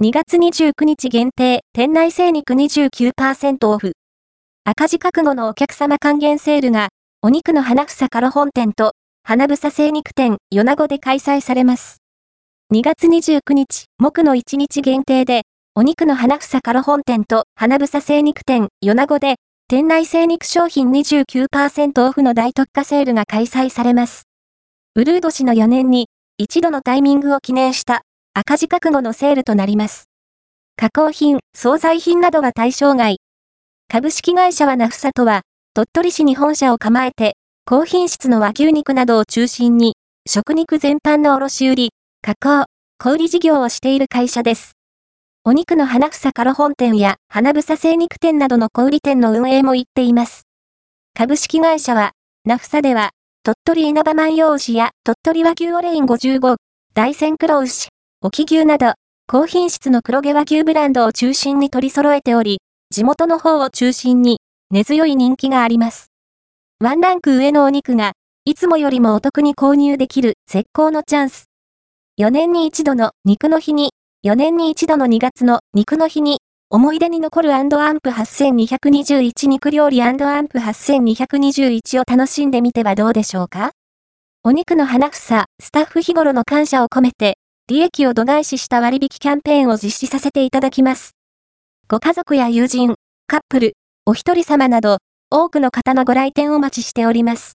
2月29日限定、店内精肉29%オフ。赤字覚悟のお客様還元セールが、お肉の花房カロ本店と、花房精肉店、米子で開催されます。2月29日、木の1日限定で、お肉の花房カロ本店と、花房精肉店、米子で、店内精肉商品29%オフの大特価セールが開催されます。ウルード氏の4年に、一度のタイミングを記念した赤字覚悟のセールとなります。加工品、惣菜品などは対象外。株式会社はナフサとは、鳥取市に本社を構えて、高品質の和牛肉などを中心に、食肉全般の卸売、加工、小売事業をしている会社です。お肉の花房カロ本店や花房精肉店などの小売店の運営も行っています。株式会社は、ナフサでは、鳥取稲葉万葉牛や鳥取和牛オレイン55、大山黒牛、沖牛など、高品質の黒毛和牛ブランドを中心に取り揃えており、地元の方を中心に、根強い人気があります。ワンランク上のお肉が、いつもよりもお得に購入できる絶好のチャンス。4年に一度の肉の日に、4年に一度の2月の肉の日に、思い出に残るアンプ8221肉料理アンプ8221を楽しんでみてはどうでしょうか？お肉の花房、スタッフ日頃の感謝を込めて、利益を度外視した割引キャンペーンを実施させていただきます。ご家族や友人、カップル、お一人様など、多くの方のご来店をお待ちしております。